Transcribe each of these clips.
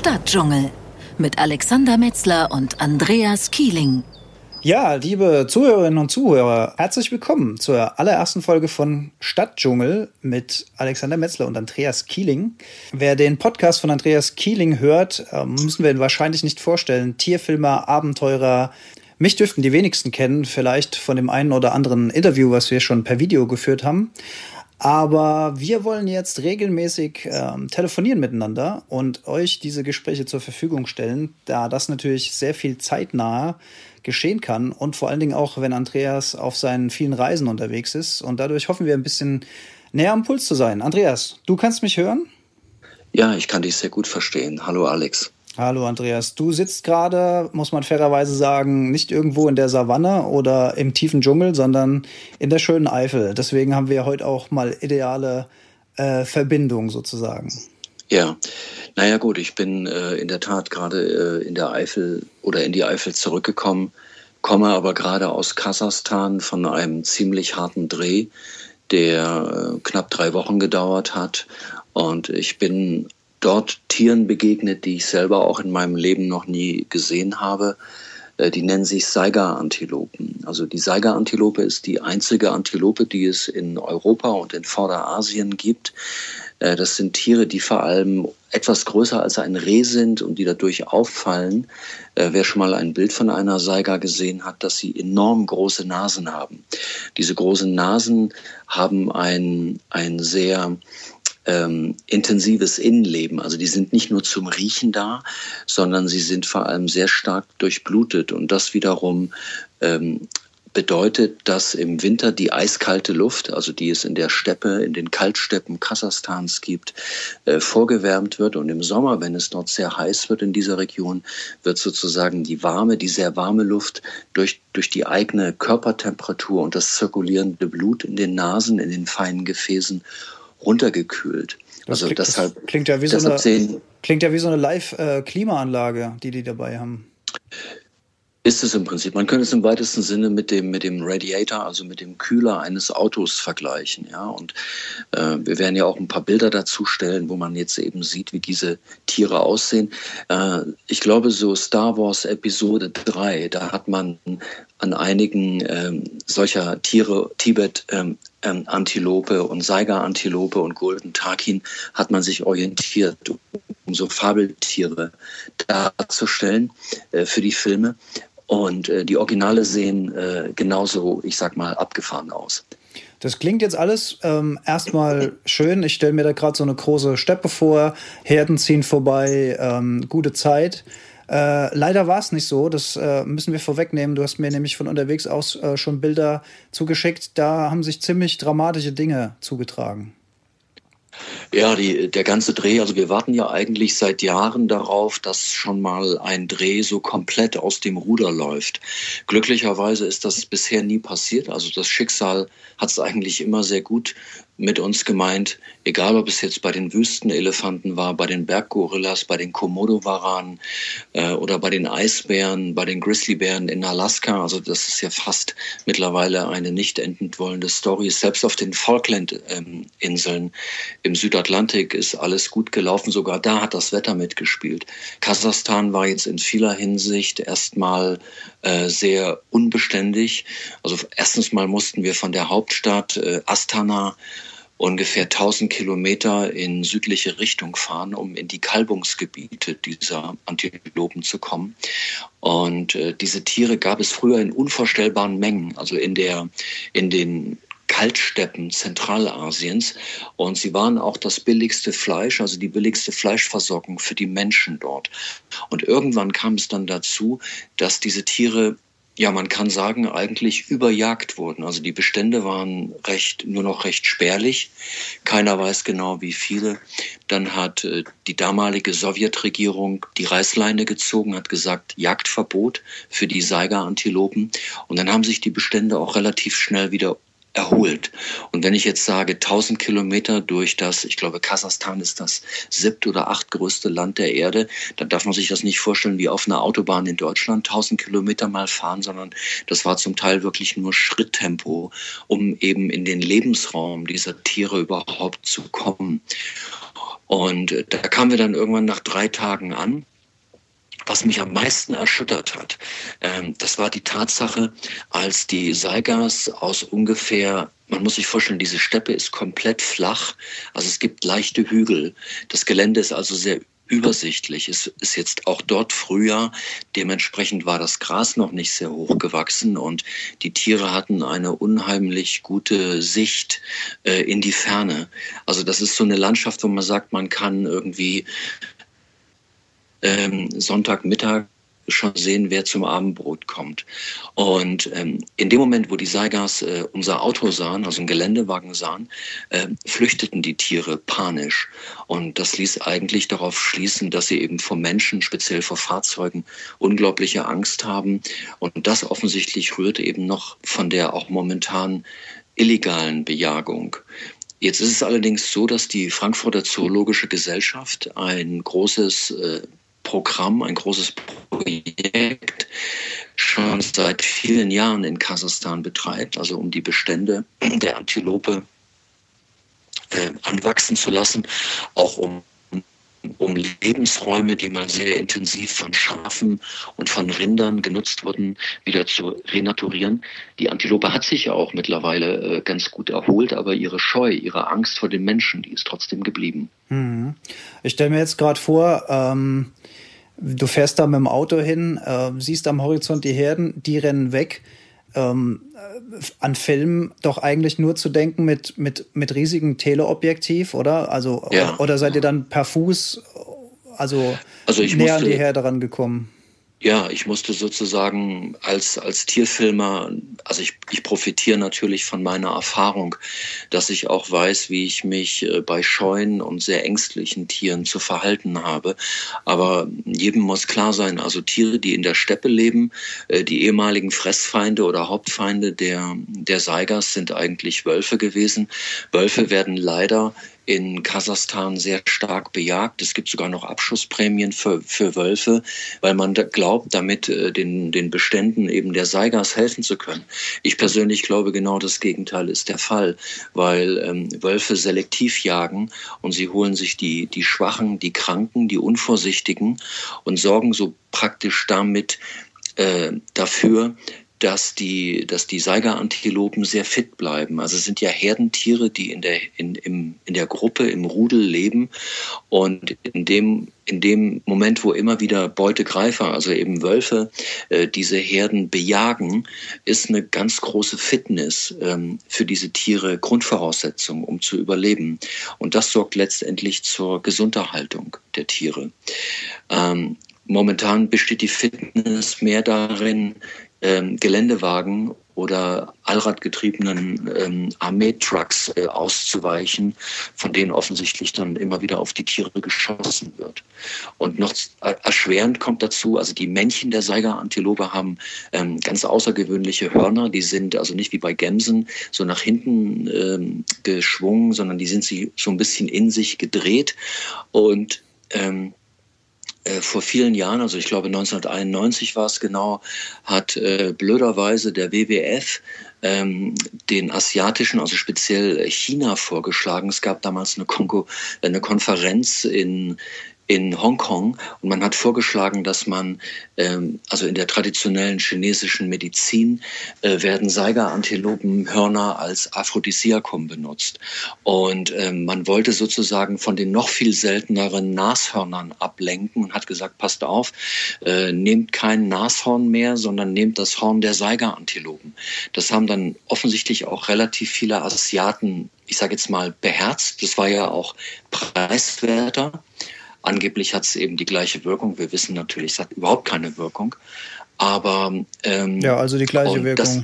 Stadtdschungel mit Alexander Metzler und Andreas Kieling. Ja, liebe Zuhörerinnen und Zuhörer, herzlich willkommen zur allerersten Folge von Stadtdschungel mit Alexander Metzler und Andreas Kieling. Wer den Podcast von Andreas Kieling hört, ähm, müssen wir ihn wahrscheinlich nicht vorstellen. Tierfilmer, Abenteurer. Mich dürften die wenigsten kennen, vielleicht von dem einen oder anderen Interview, was wir schon per Video geführt haben. Aber wir wollen jetzt regelmäßig ähm, telefonieren miteinander und euch diese Gespräche zur Verfügung stellen, da das natürlich sehr viel zeitnah geschehen kann und vor allen Dingen auch, wenn Andreas auf seinen vielen Reisen unterwegs ist. Und dadurch hoffen wir ein bisschen näher am Puls zu sein. Andreas, du kannst mich hören? Ja, ich kann dich sehr gut verstehen. Hallo Alex. Hallo Andreas, du sitzt gerade, muss man fairerweise sagen, nicht irgendwo in der Savanne oder im tiefen Dschungel, sondern in der schönen Eifel. Deswegen haben wir heute auch mal ideale äh, Verbindung sozusagen. Ja, naja gut, ich bin äh, in der Tat gerade äh, in der Eifel oder in die Eifel zurückgekommen, komme aber gerade aus Kasachstan von einem ziemlich harten Dreh, der äh, knapp drei Wochen gedauert hat. Und ich bin dort Tieren begegnet, die ich selber auch in meinem Leben noch nie gesehen habe. Äh, die nennen sich Saiga-Antilopen. Also die Saiga-Antilope ist die einzige Antilope, die es in Europa und in Vorderasien gibt. Äh, das sind Tiere, die vor allem etwas größer als ein Reh sind und die dadurch auffallen. Äh, wer schon mal ein Bild von einer Saiga gesehen hat, dass sie enorm große Nasen haben. Diese großen Nasen haben ein, ein sehr ähm, intensives Innenleben. Also die sind nicht nur zum Riechen da, sondern sie sind vor allem sehr stark durchblutet und das wiederum ähm, bedeutet, dass im Winter die eiskalte Luft, also die es in der Steppe, in den Kaltsteppen Kasachstans gibt, äh, vorgewärmt wird. Und im Sommer, wenn es dort sehr heiß wird in dieser Region, wird sozusagen die warme, die sehr warme Luft durch, durch die eigene Körpertemperatur und das zirkulierende Blut in den Nasen, in den feinen Gefäßen runtergekühlt. Das also klingt, deshalb, klingt ja wie so eine, klingt ja wie so eine Live-Klimaanlage, die die dabei haben. Ist es im Prinzip. Man könnte es im weitesten Sinne mit dem, mit dem Radiator, also mit dem Kühler eines Autos vergleichen. Ja? Und äh, wir werden ja auch ein paar Bilder dazu stellen, wo man jetzt eben sieht, wie diese Tiere aussehen. Äh, ich glaube, so Star Wars Episode 3, da hat man an einigen ähm, solcher Tiere, Tibet, ähm, ähm, Antilope und Saiga-Antilope und Golden Takin, hat man sich orientiert, um so Fabeltiere darzustellen äh, für die Filme. Und äh, die Originale sehen äh, genauso, ich sag mal, abgefahren aus. Das klingt jetzt alles ähm, erstmal schön. Ich stelle mir da gerade so eine große Steppe vor, Herden ziehen vorbei, ähm, gute Zeit. Äh, leider war es nicht so, das äh, müssen wir vorwegnehmen. Du hast mir nämlich von unterwegs aus äh, schon Bilder zugeschickt. Da haben sich ziemlich dramatische Dinge zugetragen. Ja, die, der ganze Dreh, also wir warten ja eigentlich seit Jahren darauf, dass schon mal ein Dreh so komplett aus dem Ruder läuft. Glücklicherweise ist das bisher nie passiert. Also das Schicksal hat es eigentlich immer sehr gut mit uns gemeint, egal ob es jetzt bei den Wüstenelefanten war, bei den Berggorillas, bei den Komodo-Waranen äh, oder bei den Eisbären, bei den Grizzlybären in Alaska. Also das ist ja fast mittlerweile eine nicht enden wollende Story. Selbst auf den Falkland-Inseln ähm, im Südatlantik ist alles gut gelaufen. Sogar da hat das Wetter mitgespielt. Kasachstan war jetzt in vieler Hinsicht erstmal äh, sehr unbeständig. Also erstens mal mussten wir von der Hauptstadt äh, Astana ungefähr 1000 Kilometer in südliche Richtung fahren, um in die Kalbungsgebiete dieser Antilopen zu kommen. Und äh, diese Tiere gab es früher in unvorstellbaren Mengen, also in der, in den Kaltsteppen Zentralasiens. Und sie waren auch das billigste Fleisch, also die billigste Fleischversorgung für die Menschen dort. Und irgendwann kam es dann dazu, dass diese Tiere ja, man kann sagen, eigentlich überjagt wurden. Also die Bestände waren recht, nur noch recht spärlich. Keiner weiß genau, wie viele. Dann hat äh, die damalige Sowjetregierung die Reißleine gezogen, hat gesagt, Jagdverbot für die Saiga-Antilopen. Und dann haben sich die Bestände auch relativ schnell wieder erholt. Und wenn ich jetzt sage 1000 Kilometer durch das, ich glaube, Kasachstan ist das siebte oder achtgrößte Land der Erde, dann darf man sich das nicht vorstellen wie auf einer Autobahn in Deutschland 1000 Kilometer mal fahren, sondern das war zum Teil wirklich nur Schritttempo, um eben in den Lebensraum dieser Tiere überhaupt zu kommen. Und äh, da kamen wir dann irgendwann nach drei Tagen an was mich am meisten erschüttert hat, ähm, das war die Tatsache, als die Saigas aus ungefähr, man muss sich vorstellen, diese Steppe ist komplett flach, also es gibt leichte Hügel. Das Gelände ist also sehr übersichtlich. Es ist jetzt auch dort Frühjahr. Dementsprechend war das Gras noch nicht sehr hoch gewachsen und die Tiere hatten eine unheimlich gute Sicht äh, in die Ferne. Also das ist so eine Landschaft, wo man sagt, man kann irgendwie ähm, Sonntagmittag schon sehen, wer zum Abendbrot kommt. Und ähm, in dem Moment, wo die Saigas äh, unser Auto sahen, also einen Geländewagen sahen, äh, flüchteten die Tiere panisch. Und das ließ eigentlich darauf schließen, dass sie eben vor Menschen, speziell vor Fahrzeugen, unglaubliche Angst haben. Und das offensichtlich rührte eben noch von der auch momentan illegalen Bejagung. Jetzt ist es allerdings so, dass die Frankfurter Zoologische Gesellschaft ein großes äh, Programm, ein großes Projekt schon seit vielen Jahren in Kasachstan betreibt, also um die Bestände der Antilope äh, anwachsen zu lassen, auch um um Lebensräume, die mal sehr intensiv von Schafen und von Rindern genutzt wurden, wieder zu renaturieren. Die Antilope hat sich ja auch mittlerweile äh, ganz gut erholt, aber ihre Scheu, ihre Angst vor den Menschen, die ist trotzdem geblieben. Mhm. Ich stelle mir jetzt gerade vor, ähm, du fährst da mit dem Auto hin, äh, siehst am Horizont die Herden, die rennen weg. Ähm, äh, an Filmen doch eigentlich nur zu denken mit, mit, mit riesigem Teleobjektiv, oder? Also, ja. oder seid ihr dann per Fuß, also, also näher musste, an die Herde rangekommen? Ja, ich musste sozusagen als, als Tierfilmer, also ich, ich profitiere natürlich von meiner Erfahrung, dass ich auch weiß, wie ich mich äh, bei scheuen und sehr ängstlichen Tieren zu verhalten habe. Aber jedem muss klar sein, also Tiere, die in der Steppe leben, äh, die ehemaligen Fressfeinde oder Hauptfeinde der, der Seigers sind eigentlich Wölfe gewesen. Wölfe werden leider in Kasachstan sehr stark bejagt. Es gibt sogar noch Abschussprämien für, für Wölfe, weil man glaubt, damit äh, den, den Beständen eben der Seigas helfen zu können. Ich persönlich glaube, genau das Gegenteil ist der Fall, weil ähm, Wölfe selektiv jagen und sie holen sich die, die Schwachen, die Kranken, die Unvorsichtigen und sorgen so praktisch damit äh, dafür, dass die, dass die Saiga-Antilopen sehr fit bleiben. Also es sind ja Herdentiere, die in der, in, im, in der Gruppe, im Rudel leben. Und in dem, in dem Moment, wo immer wieder Beutegreifer, also eben Wölfe, äh, diese Herden bejagen, ist eine ganz große Fitness ähm, für diese Tiere Grundvoraussetzung, um zu überleben. Und das sorgt letztendlich zur Gesunderhaltung der Tiere. Ähm, Momentan besteht die Fitness mehr darin, ähm, Geländewagen oder allradgetriebenen ähm, Armeetrucks äh, auszuweichen, von denen offensichtlich dann immer wieder auf die Tiere geschossen wird. Und noch erschwerend kommt dazu, also die Männchen der Saiga-Antilope haben ähm, ganz außergewöhnliche Hörner. Die sind also nicht wie bei Gämsen so nach hinten ähm, geschwungen, sondern die sind sie so ein bisschen in sich gedreht und ähm, äh, vor vielen Jahren, also ich glaube 1991 war es genau, hat äh, blöderweise der WWF ähm, den asiatischen, also speziell China vorgeschlagen. Es gab damals eine, Konko, eine Konferenz in, in Hongkong und man hat vorgeschlagen, dass man, ähm, also in der traditionellen chinesischen Medizin äh, werden Saiga-Antilopenhörner als Aphrodisiakum benutzt. Und ähm, man wollte sozusagen von den noch viel selteneren Nashörnern ablenken und hat gesagt, passt auf, äh, nehmt kein Nashorn mehr, sondern nehmt das Horn der Saiga-Antilopen. Das haben dann offensichtlich auch relativ viele Asiaten ich sage jetzt mal, beherzt. Das war ja auch preiswerter. Angeblich hat es eben die gleiche Wirkung. Wir wissen natürlich, es hat überhaupt keine Wirkung. Aber ähm, ja, also die gleiche Wirkung. Das,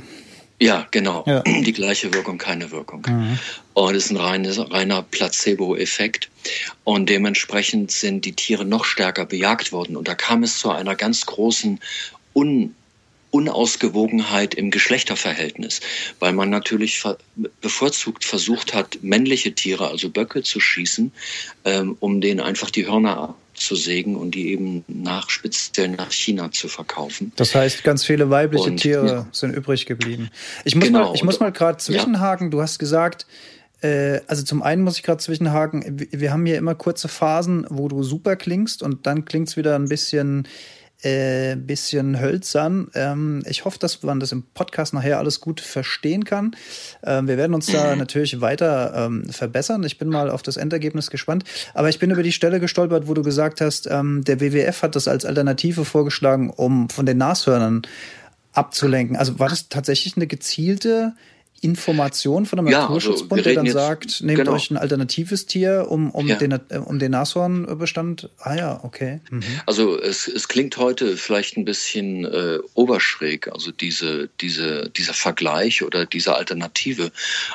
ja, genau. Ja. Die gleiche Wirkung, keine Wirkung. Mhm. Und es ist ein reines, reiner Placebo-Effekt. Und dementsprechend sind die Tiere noch stärker bejagt worden. Und da kam es zu einer ganz großen Un Unausgewogenheit im Geschlechterverhältnis, weil man natürlich bevorzugt versucht hat, männliche Tiere, also Böcke, zu schießen, ähm, um denen einfach die Hörner abzusägen und die eben nach speziell nach China zu verkaufen. Das heißt, ganz viele weibliche und, Tiere ja. sind übrig geblieben. Ich muss genau. mal, ich muss mal gerade zwischenhaken. Ja. Du hast gesagt, Äh, also zum einen muss ich gerade zwischenhaken, wir haben hier immer kurze Phasen, wo du super klingst und dann klingt es wieder ein bisschen äh, bisschen hölzern. Ähm, ich hoffe, dass man das im Podcast nachher alles gut verstehen kann. Ähm, wir werden uns da natürlich weiter ähm, verbessern. Ich bin mal auf das Endergebnis gespannt. Aber ich bin über die Stelle gestolpert, wo du gesagt hast, ähm, der WWF hat das als Alternative vorgeschlagen, um von den Nashörnern abzulenken. Also war das tatsächlich eine gezielte Information von einem Ja, Naturschutzbund, also der dann jetzt- sagt, nehmt genau. euch ein alternatives Tier, um, um, Ja. den, um den Nashornbestand. Ah ja, okay. Mhm. Also es, es klingt heute vielleicht ein bisschen äh, oberschräg, also diese, diese, dieser Vergleich oder diese Alternative.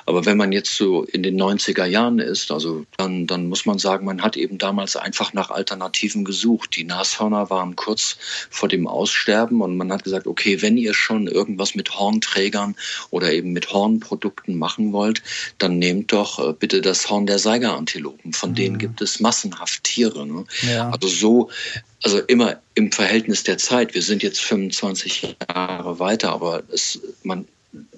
Aber wenn man jetzt so in den 90er Jahren ist, also dann, dann muss man sagen, man hat eben damals einfach nach Alternativen gesucht. Die Nashörner waren kurz vor dem Aussterben und man hat gesagt, okay, wenn ihr schon irgendwas mit Hornträgern oder eben mit Hornprodukten machen wollt, dann nehmt doch äh, bitte das Horn der Seigerantilopen. Von denen gibt es massenhaft Tiere. Ne? Ja. Also so, also immer im Verhältnis der Zeit. Wir sind jetzt 25 Jahre weiter, aber es, man,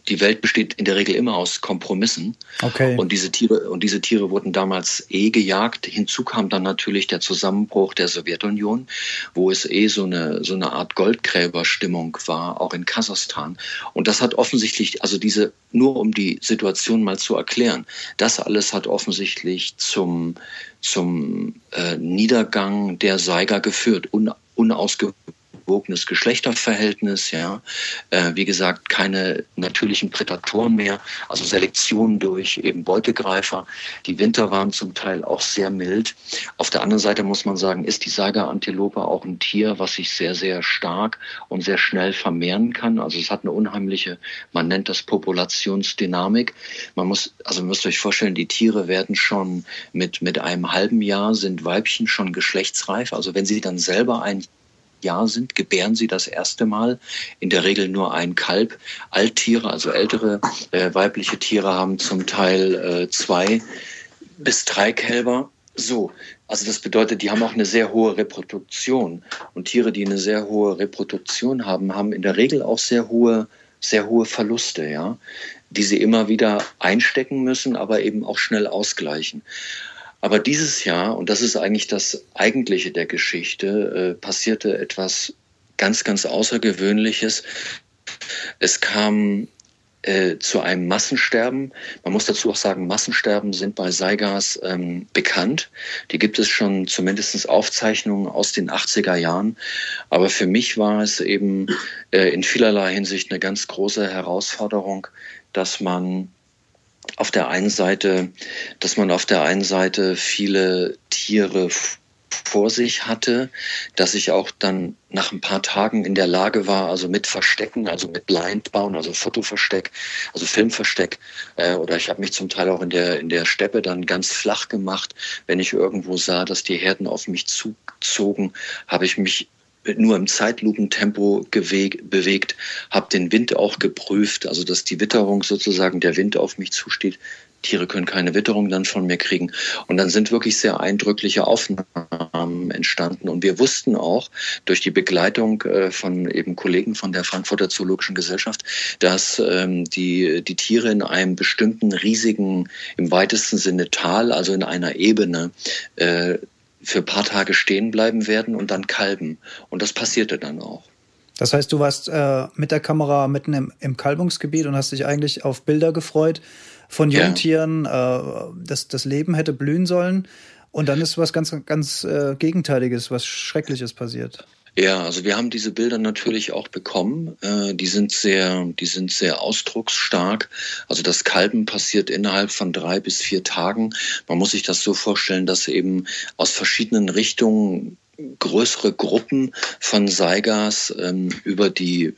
die Welt besteht in der Regel immer aus Kompromissen. Okay. Und diese Tiere, und diese Tiere wurden damals eh gejagt. Hinzu kam dann natürlich der Zusammenbruch der Sowjetunion, wo es eh so eine, so eine Art Goldgräberstimmung war, auch in Kasachstan. Und das hat offensichtlich, also diese, nur um die Situation mal zu erklären, das alles hat offensichtlich zum, zum äh, Niedergang der Seiger geführt, un, unausgewogenes Geschlechterverhältnis, ja, äh, wie gesagt, keine natürlichen Prädatoren mehr, also Selektion durch eben Beutegreifer. Die Winter waren zum Teil auch sehr mild. Auf der anderen Seite muss man sagen, ist die Saiga-Antilope auch ein Tier, was sich sehr, sehr stark und sehr schnell vermehren kann. Also es hat eine unheimliche, man nennt das Populationsdynamik. Man muss, also ihr müsst euch vorstellen, die Tiere werden schon mit, mit einem halben Jahr sind Weibchen schon geschlechtsreif. Also wenn sie dann selber ein Jahr sind, gebären sie das erste Mal. In der Regel nur ein Kalb. Alttiere, also ältere äh, weibliche Tiere haben zum Teil äh, zwei bis drei Kälber. So, also das bedeutet, die haben auch eine sehr hohe Reproduktion. Und Tiere, die eine sehr hohe Reproduktion haben, haben in der Regel auch sehr hohe, sehr hohe Verluste, ja, die sie immer wieder einstecken müssen, aber eben auch schnell ausgleichen. Aber dieses Jahr, und das ist eigentlich das Eigentliche der Geschichte, äh, passierte etwas ganz, ganz Außergewöhnliches. Es kam äh, zu einem Massensterben. Man muss dazu auch sagen, Massensterben sind bei Saigas ähm, bekannt. Die gibt es schon zumindest Aufzeichnungen aus den 80er Jahren. Aber für mich war es eben äh, in vielerlei Hinsicht eine ganz große Herausforderung, dass man auf der einen Seite, dass man auf der einen Seite viele Tiere vor sich hatte, dass ich auch dann nach ein paar Tagen in der Lage war, also mit Verstecken, also mit Blind bauen, also Fotoversteck, also Filmversteck, äh, oder ich habe mich zum Teil auch in der in der Steppe dann ganz flach gemacht, wenn ich irgendwo sah, dass die Herden auf mich zuzogen, habe ich mich nur im Zeitlupentempo bewegt, habe den Wind auch geprüft, also dass die Witterung sozusagen der Wind auf mich zusteht. Tiere können keine Witterung dann von mir kriegen. Und dann sind wirklich sehr eindrückliche Aufnahmen entstanden. Und wir wussten auch durch die Begleitung äh, von eben Kollegen von der Frankfurter Zoologischen Gesellschaft, dass ähm, die, die Tiere in einem bestimmten riesigen, im weitesten Sinne Tal, also in einer Ebene, äh, für ein paar Tage stehen bleiben werden und dann kalben. Und das passierte dann auch. Das heißt, du warst äh, mit der Kamera mitten im, im, Kalbungsgebiet und hast dich eigentlich auf Bilder gefreut von Jungtieren, ja. äh, dass das Leben hätte blühen sollen. Und dann ist was ganz, ganz äh, Gegenteiliges, was Schreckliches passiert. Ja, also wir haben diese Bilder natürlich auch bekommen. Äh, die sind sehr, die sind sehr ausdrucksstark. Also das Kalben passiert innerhalb von drei bis vier Tagen. Man muss sich das so vorstellen, dass eben aus verschiedenen Richtungen größere Gruppen von Saigas ähm, über die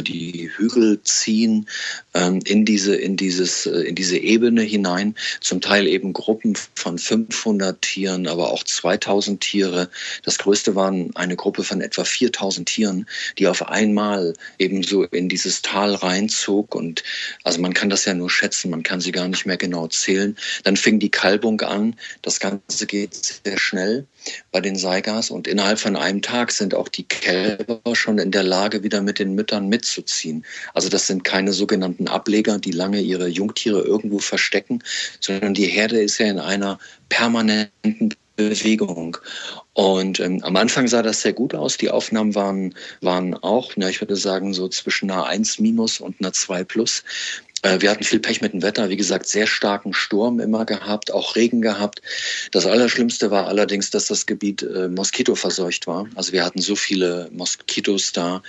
die Hügel ziehen ähm, in diese in dieses äh, in diese Ebene hinein. Zum Teil eben Gruppen von 500 Tieren aber auch 2000 Tiere. Das größte waren eine Gruppe von etwa 4000 Tieren die auf einmal eben so in dieses Tal reinzog. Und also man kann das ja nur schätzen man kann sie gar nicht mehr genau zählen. Dann fing die Kalbung an. Das ganze geht sehr schnell bei den Saigas und innerhalb von einem Tag sind auch die Kälber schon in der Lage wieder mit den Müttern mitzuziehen. Also das sind keine sogenannten Ableger, die lange ihre Jungtiere irgendwo verstecken, sondern die Herde ist ja in einer permanenten Bewegung. Und ähm, am Anfang sah das sehr gut aus. Die Aufnahmen waren, waren auch, na, ich würde sagen, so zwischen einer 1 minus und einer 2 plus. Äh, wir hatten viel Pech mit dem Wetter, wie gesagt, sehr starken Sturm immer gehabt, auch Regen gehabt. Das Allerschlimmste war allerdings, dass das Gebiet äh, Moskitoverseucht war. Also wir hatten so viele Moskitos da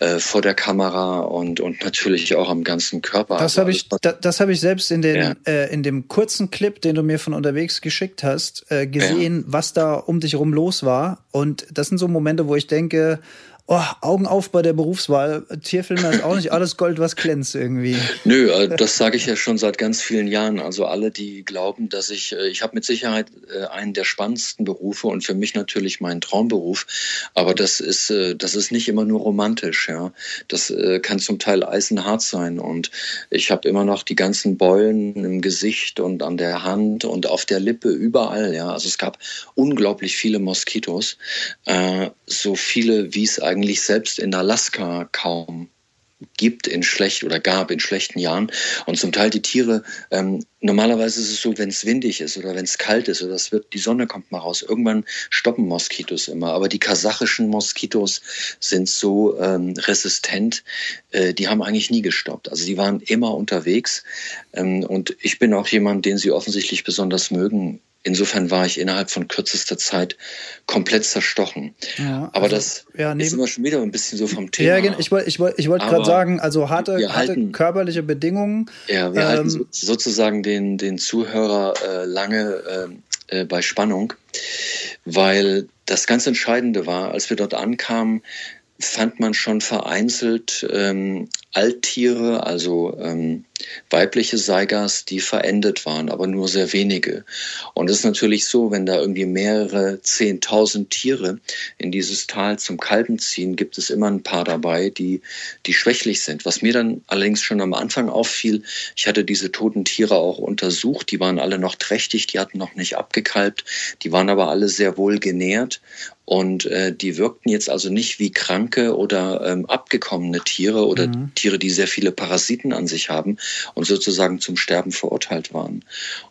äh, vor der Kamera und, und natürlich auch am ganzen Körper. Das also habe ich, da, das habe ich selbst in, den, ja. äh, in dem kurzen Clip, den du mir von unterwegs geschickt hast, äh, gesehen, ja. was da um dich herum los war. Und das sind so Momente, wo ich denke, Oh, Augen auf bei der Berufswahl. Tierfilme ist auch nicht alles Gold, was glänzt irgendwie. Nö, äh, das sage ich ja schon seit ganz vielen Jahren. Also alle, die glauben, dass ich, äh, ich habe mit Sicherheit äh, einen der spannendsten Berufe und für mich natürlich meinen Traumberuf. Aber das ist, das ist nicht immer nur romantisch. Ja, das kann zum Teil eisenhart sein. Und ich habe immer noch die ganzen Beulen im Gesicht und an der Hand und auf der Lippe überall. Ja, also es gab unglaublich viele Moskitos, so viele wie es eigentlich eigentlich selbst in Alaska kaum gibt in schlecht oder gab in schlechten Jahren. Und zum Teil die Tiere ähm, normalerweise ist es so wenn es windig ist oder wenn es kalt ist oder es wird die Sonne kommt mal raus. Irgendwann stoppen Moskitos immer. Aber die kasachischen Moskitos sind so ähm, resistent äh, die haben eigentlich nie gestoppt. Also die waren immer unterwegs. Ähm, und ich bin auch jemand den sie offensichtlich besonders mögen Insofern war ich innerhalb von kürzester Zeit komplett zerstochen. Ja, Aber also, das ja, ist immer schon wieder ein bisschen so vom Thema. Ja, ich wollte ich wollt, ich wollt gerade sagen, also harte, harte halten, körperliche Bedingungen. Ja, wir ähm, halten so, sozusagen den, den Zuhörer äh, lange äh, äh, bei Spannung, weil das ganz Entscheidende war, als wir dort ankamen, fand man schon vereinzelt ähm, Alttiere, also ähm, weibliche Seigas, die verendet waren, aber nur sehr wenige. Und es ist natürlich so, wenn da irgendwie mehrere zehntausend Tiere in dieses Tal zum Kalben ziehen, gibt es immer ein paar dabei, die, die schwächlich sind. Was mir dann allerdings schon am Anfang auffiel, ich hatte diese toten Tiere auch untersucht, die waren alle noch trächtig, die hatten noch nicht abgekalbt, die waren aber alle sehr wohl genährt und äh, die wirkten jetzt also nicht wie kranke oder ähm, abgekommene Tiere oder mhm. Tiere, die sehr viele Parasiten an sich haben und sozusagen zum Sterben verurteilt waren.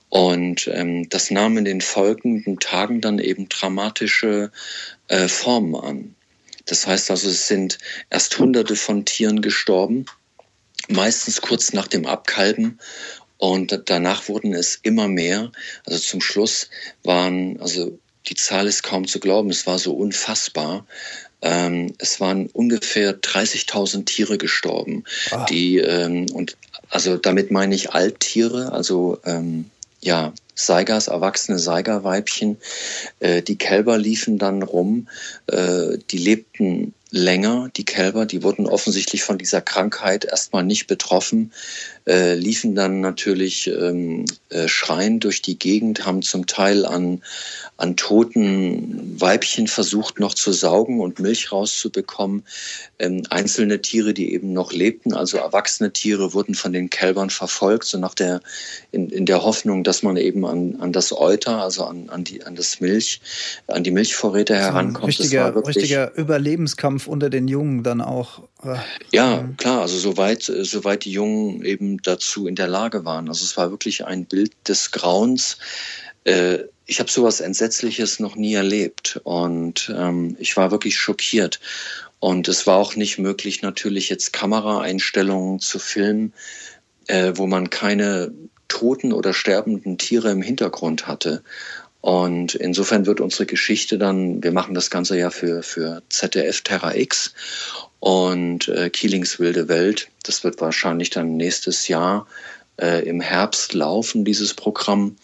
Und ähm, das nahm in den folgenden Tagen dann eben dramatische äh, Formen an. Das heißt also, es sind erst Hunderte von Tieren gestorben, meistens kurz nach dem Abkalben und danach wurden es immer mehr. Also zum Schluss waren also die Zahl ist kaum zu glauben, es war so unfassbar. Ähm, es waren ungefähr 30.000 Tiere gestorben, ah. die ähm, und also damit meine ich Alttiere, also ähm, ja Seigers, erwachsene Seigerweibchen. Äh, die Kälber liefen dann rum, äh, die lebten länger, die Kälber, die wurden offensichtlich von dieser Krankheit erstmal nicht betroffen, äh, liefen dann natürlich ähm, äh, schreiend durch die Gegend, haben zum Teil an, an toten Weibchen versucht noch zu saugen und Milch rauszubekommen. Ähm, einzelne Tiere, die eben noch lebten, also erwachsene Tiere, wurden von den Kälbern verfolgt, so nach der, in, in der Hoffnung, dass man eben an, an das Euter, also an, an, die, an das Milch, an die Milchvorräte herankommt. Richtiger, richtiger Überlebenskampf unter den Jungen dann auch. Äh, ja, klar, also soweit, soweit die Jungen eben dazu in der Lage waren. Also es war wirklich ein Bild des Grauens. Äh, ich habe sowas Entsetzliches noch nie erlebt und ähm, ich war wirklich schockiert. Und es war auch nicht möglich, natürlich jetzt Kameraeinstellungen zu filmen, äh, wo man keine toten oder sterbenden Tiere im Hintergrund hatte. Und insofern wird unsere Geschichte dann, wir machen das Ganze ja für, für ZDF Terra X und äh, Keelings wilde Welt. Das wird wahrscheinlich dann nächstes Jahr äh, im Herbst laufen, dieses Programm.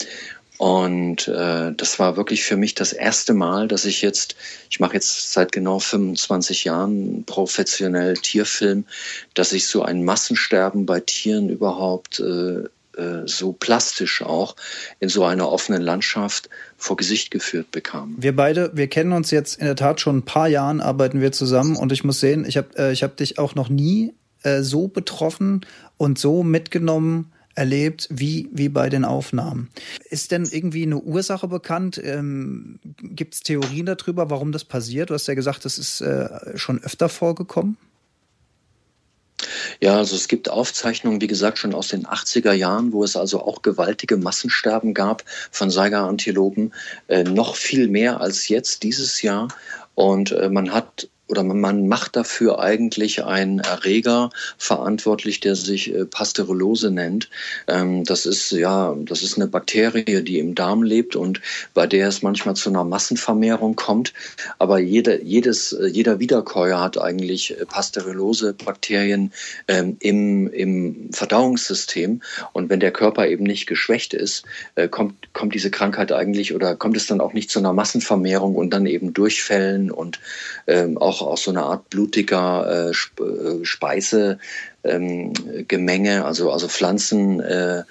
Und äh, das war wirklich für mich das erste Mal, dass ich jetzt, ich mache jetzt seit genau 25 Jahren professionell Tierfilm, dass ich so ein Massensterben bei Tieren überhaupt äh, äh, so plastisch auch in so einer offenen Landschaft vor Gesicht geführt bekam. Wir beide, wir kennen uns jetzt in der Tat schon ein paar Jahren, arbeiten wir zusammen und ich muss sehen, ich habe äh, hab dich auch noch nie äh, so betroffen und so mitgenommen erlebt wie, wie bei den Aufnahmen. Ist denn irgendwie eine Ursache bekannt? Ähm, Gibt es Theorien darüber, warum das passiert? Du hast ja gesagt, das ist äh, schon öfter vorgekommen. Ja, also es gibt Aufzeichnungen, wie gesagt, schon aus den 80er Jahren, wo es also auch gewaltige Massensterben gab von Saiga-Antilopen, äh, noch viel mehr als jetzt dieses Jahr. Und äh, man hat oder man macht dafür eigentlich einen Erreger verantwortlich, der sich äh, Pasteurose nennt. Ähm, das ist ja, das ist eine Bakterie, die im Darm lebt und bei der es manchmal zu einer Massenvermehrung kommt. Aber jede, jedes, äh, jeder Wiederkäuer hat eigentlich äh, Pasteurose-Bakterien ähm, im, im Verdauungssystem. Und wenn der Körper eben nicht geschwächt ist, kommt, kommt diese Krankheit eigentlich oder kommt es dann auch nicht zu einer Massenvermehrung und dann eben Durchfällen und ähm, auch auch aus so einer Art blutiger äh, äh Speisegemenge, ähm, also, also Pflanzen. Äh,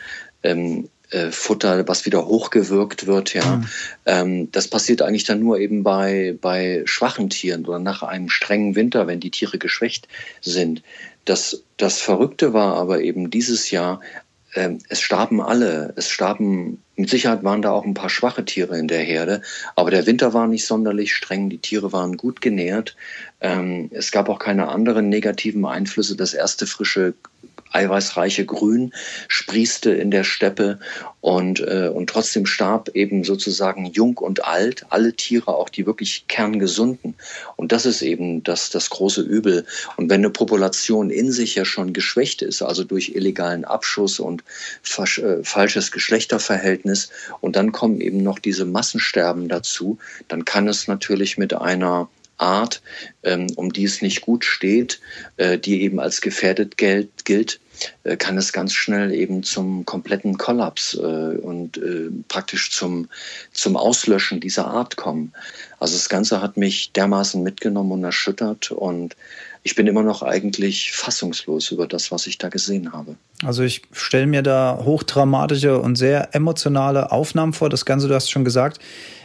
ähm, äh, Futter, was wieder hochgewirkt wird, ja. Mhm. Ähm, das passiert eigentlich dann nur eben bei, bei schwachen Tieren oder nach einem strengen Winter, wenn die Tiere geschwächt sind. Das, das Verrückte war aber eben dieses Jahr, es starben alle. Es starben, mit Sicherheit waren da auch ein paar schwache Tiere in der Herde, aber der Winter war nicht sonderlich streng, die Tiere waren gut genährt. Ähm, es gab auch keine anderen negativen Einflüsse. Das erste frische eiweißreiche Grün sprießte in der Steppe und, äh, und trotzdem starb eben sozusagen jung und alt, alle Tiere, auch die wirklich kerngesunden. Und das ist eben das, das große Übel. Und wenn eine Population in sich ja schon geschwächt ist, also durch illegalen Abschuss und äh, falsches Geschlechterverhältnis, und dann kommen eben noch diese Massensterben dazu, dann kann es natürlich mit einer Art, ähm, um die es nicht gut steht, äh, die eben als gefährdet gilt, äh, kann es ganz schnell eben zum kompletten Kollaps äh, und praktisch zum, zum Auslöschen dieser Art kommen. Also das Ganze hat mich dermaßen mitgenommen und erschüttert und ich bin immer noch eigentlich fassungslos über das, was ich da gesehen habe. Also ich stelle mir da hochdramatische und sehr emotionale Aufnahmen vor. Das Ganze, du hast schon gesagt,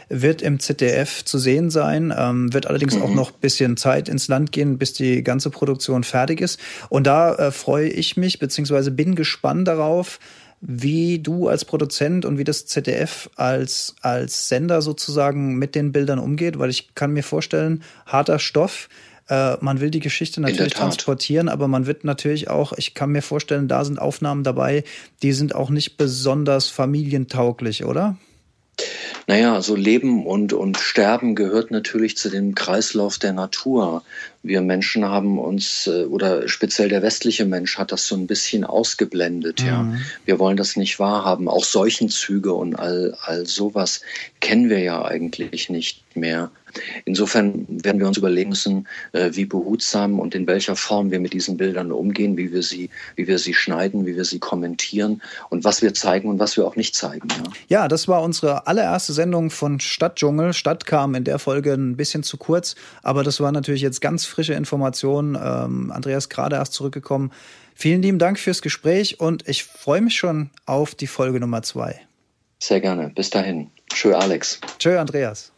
wird im ZDF zu sehen sein, ähm, wird allerdings mhm. auch noch ein bisschen Zeit ins Land gehen, bis die ganze Produktion fertig ist. Und da äh, freue ich mich, beziehungsweise bin gespannt darauf, wie du als Produzent und wie das ZDF als, als Sender sozusagen mit den Bildern umgeht, weil ich kann mir vorstellen, harter Stoff, äh, man will die Geschichte natürlich transportieren, aber man wird natürlich auch, ich kann mir vorstellen, da sind Aufnahmen dabei, die sind auch nicht besonders familientauglich, oder? Naja, so Leben und, und Sterben gehört natürlich zu dem Kreislauf der Natur. Wir Menschen haben uns, äh, oder speziell der westliche Mensch hat das so ein bisschen ausgeblendet, mhm. ja. Wir wollen das nicht wahrhaben. Auch Seuchenzüge und all, all sowas kennen wir ja eigentlich nicht mehr. Insofern werden wir uns überlegen müssen, äh, wie behutsam und in welcher Form wir mit diesen Bildern umgehen, wie wir sie, wie wir sie schneiden, wie wir sie kommentieren und was wir zeigen und was wir auch nicht zeigen. Ja, ja das war unsere allererste Sendung von Stadtdschungel. Stadt kam in der Folge ein bisschen zu kurz, aber das war natürlich jetzt ganz frische Informationen. Ähm, Andreas gerade erst zurückgekommen. Vielen lieben Dank fürs Gespräch und ich freue mich schon auf die Folge Nummer zwei. Sehr gerne. Bis dahin. Tschö, Alex. Tschö, Andreas.